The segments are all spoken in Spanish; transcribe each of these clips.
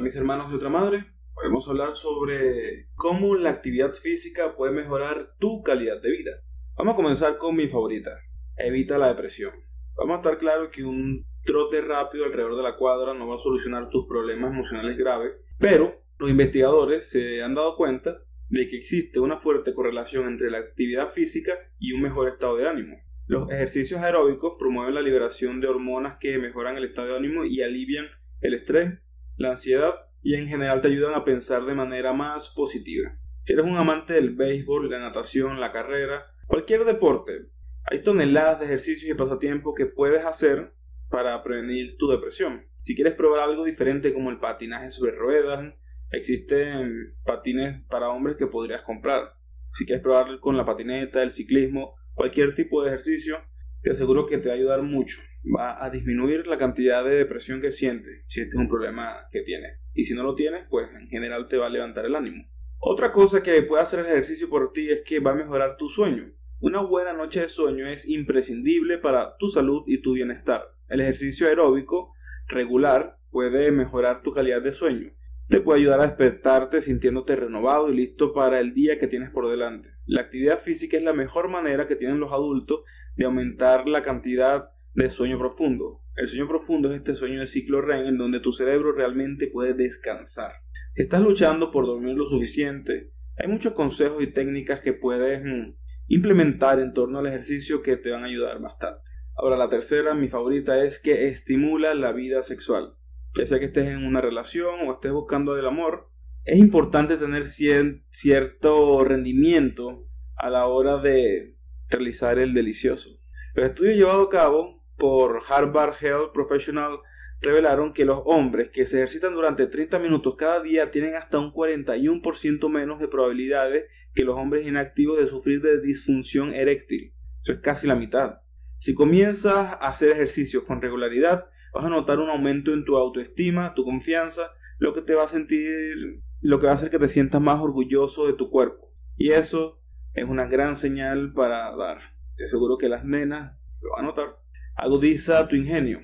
mis hermanos de otra madre. Podemos hablar sobre cómo la actividad física puede mejorar tu calidad de vida. Vamos a comenzar con mi favorita. Evita la depresión. Vamos a estar claros que un trote rápido alrededor de la cuadra no va a solucionar tus problemas emocionales graves, pero los investigadores se han dado cuenta de que existe una fuerte correlación entre la actividad física y un mejor estado de ánimo. Los ejercicios aeróbicos promueven la liberación de hormonas que mejoran el estado de ánimo y alivian el estrés, la ansiedad y en general te ayudan a pensar de manera más positiva. Si eres un amante del béisbol, la natación, la carrera, cualquier deporte, hay toneladas de ejercicios y pasatiempos que puedes hacer para prevenir tu depresión. Si quieres probar algo diferente como el patinaje sobre ruedas, existen patines para hombres que podrías comprar. Si quieres probar con la patineta, el ciclismo, cualquier tipo de ejercicio, te aseguro que te va a ayudar mucho. Va a disminuir la cantidad de depresión que sientes si este es un problema que tienes. Y si no lo tienes, pues en general te va a levantar el ánimo. Otra cosa que puede hacer el ejercicio por ti es que va a mejorar tu sueño. Una buena noche de sueño es imprescindible para tu salud y tu bienestar. El ejercicio aeróbico regular puede mejorar tu calidad de sueño. Te puede ayudar a despertarte sintiéndote renovado y listo para el día que tienes por delante. La actividad física es la mejor manera que tienen los adultos de aumentar la cantidad de sueño profundo. El sueño profundo es este sueño de ciclo REM en donde tu cerebro realmente puede descansar. Si estás luchando por dormir lo suficiente, hay muchos consejos y técnicas que puedes mm, implementar en torno al ejercicio que te van a ayudar bastante. Ahora la tercera, mi favorita, es que estimula la vida sexual. Ya sea que estés en una relación o estés buscando el amor, es importante tener cierto rendimiento a la hora de realizar el delicioso. Los estudios llevados a cabo por Harvard Health Professional revelaron que los hombres que se ejercitan durante 30 minutos cada día tienen hasta un 41% menos de probabilidades que los hombres inactivos de sufrir de disfunción eréctil. Eso es casi la mitad. Si comienzas a hacer ejercicios con regularidad, vas a notar un aumento en tu autoestima, tu confianza, lo que te va a sentir, lo que va a hacer que te sientas más orgulloso de tu cuerpo. Y eso es una gran señal para dar. Te aseguro que las nenas lo van a notar. Agudiza tu ingenio.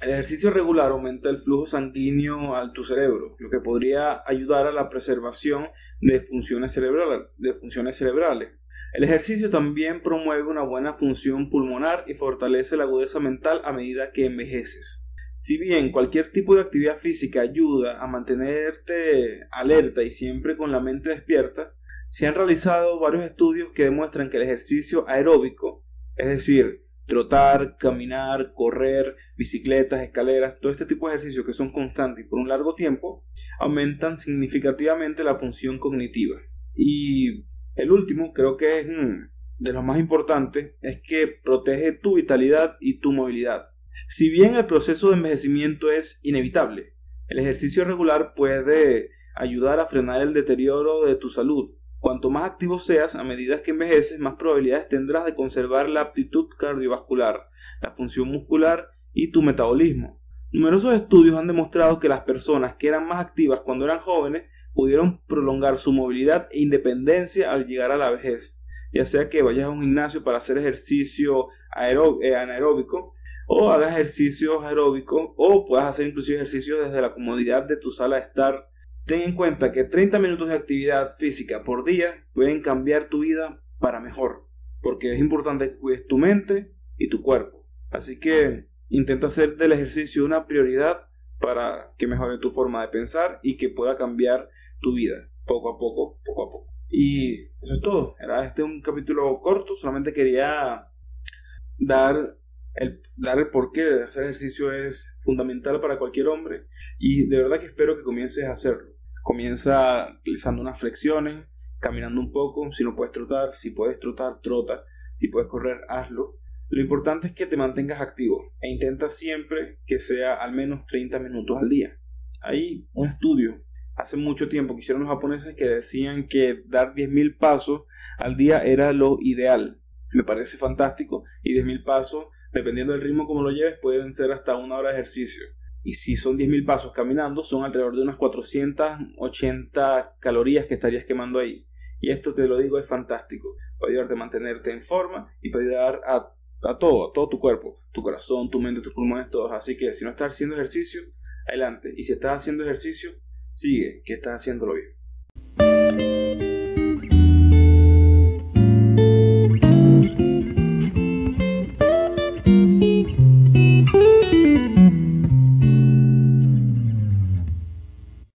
El ejercicio regular aumenta el flujo sanguíneo a tu cerebro, lo que podría ayudar a la preservación de funciones. De funciones cerebrales. El ejercicio también promueve una buena función pulmonar y fortalece la agudeza mental a medida que envejeces. Si bien cualquier tipo de actividad física ayuda a mantenerte alerta y siempre con la mente despierta, se han realizado varios estudios que demuestran que el ejercicio aeróbico, es decir, trotar, caminar, correr, bicicletas, escaleras, todo este tipo de ejercicios que son constantes y por un largo tiempo, aumentan significativamente la función cognitiva. Y el último, creo que es de los más importantes, es que protege tu vitalidad y tu movilidad. Si bien el proceso de envejecimiento es inevitable, el ejercicio regular puede ayudar a frenar el deterioro de tu salud. Cuanto más activo seas a medida que envejeces, más probabilidades tendrás de conservar la aptitud cardiovascular, la función muscular y tu metabolismo. Numerosos estudios han demostrado que las personas que eran más activas cuando eran jóvenes pudieron prolongar su movilidad e independencia al llegar a la vejez, ya sea que vayas a un gimnasio para hacer ejercicio eh, anaeróbico o hagas ejercicios aeróbicos o puedas hacer inclusive ejercicios desde la comodidad de tu sala de estar. Ten en cuenta que 30 minutos de actividad física por día pueden cambiar tu vida para mejor, porque es importante que cuides tu mente y tu cuerpo. Así que intenta hacer del ejercicio una prioridad para que mejore tu forma de pensar y que pueda cambiar tu vida, poco a poco, poco a poco. Y eso es todo. Era este un capítulo corto, solamente quería dar el, dar el porqué de hacer ejercicio es fundamental para cualquier hombre y de verdad que espero que comiences a hacerlo. Comienza realizando unas flexiones, caminando un poco, si no puedes trotar, si puedes trotar, trota, si puedes correr, hazlo. Lo importante es que te mantengas activo e intenta siempre que sea al menos 30 minutos al día. Hay un estudio hace mucho tiempo que hicieron los japoneses que decían que dar 10.000 pasos al día era lo ideal. Me parece fantástico y 10.000 pasos, dependiendo del ritmo como lo lleves, pueden ser hasta una hora de ejercicio. Y si son 10.000 pasos caminando, son alrededor de unas 480 calorías que estarías quemando ahí. Y esto te lo digo es fantástico. Puede ayudarte a mantenerte en forma y puede ayudar a, a todo, a todo tu cuerpo, tu corazón, tu mente, tus pulmones, todos. Así que si no estás haciendo ejercicio, adelante. Y si estás haciendo ejercicio, Sigue, que estás haciéndolo bien.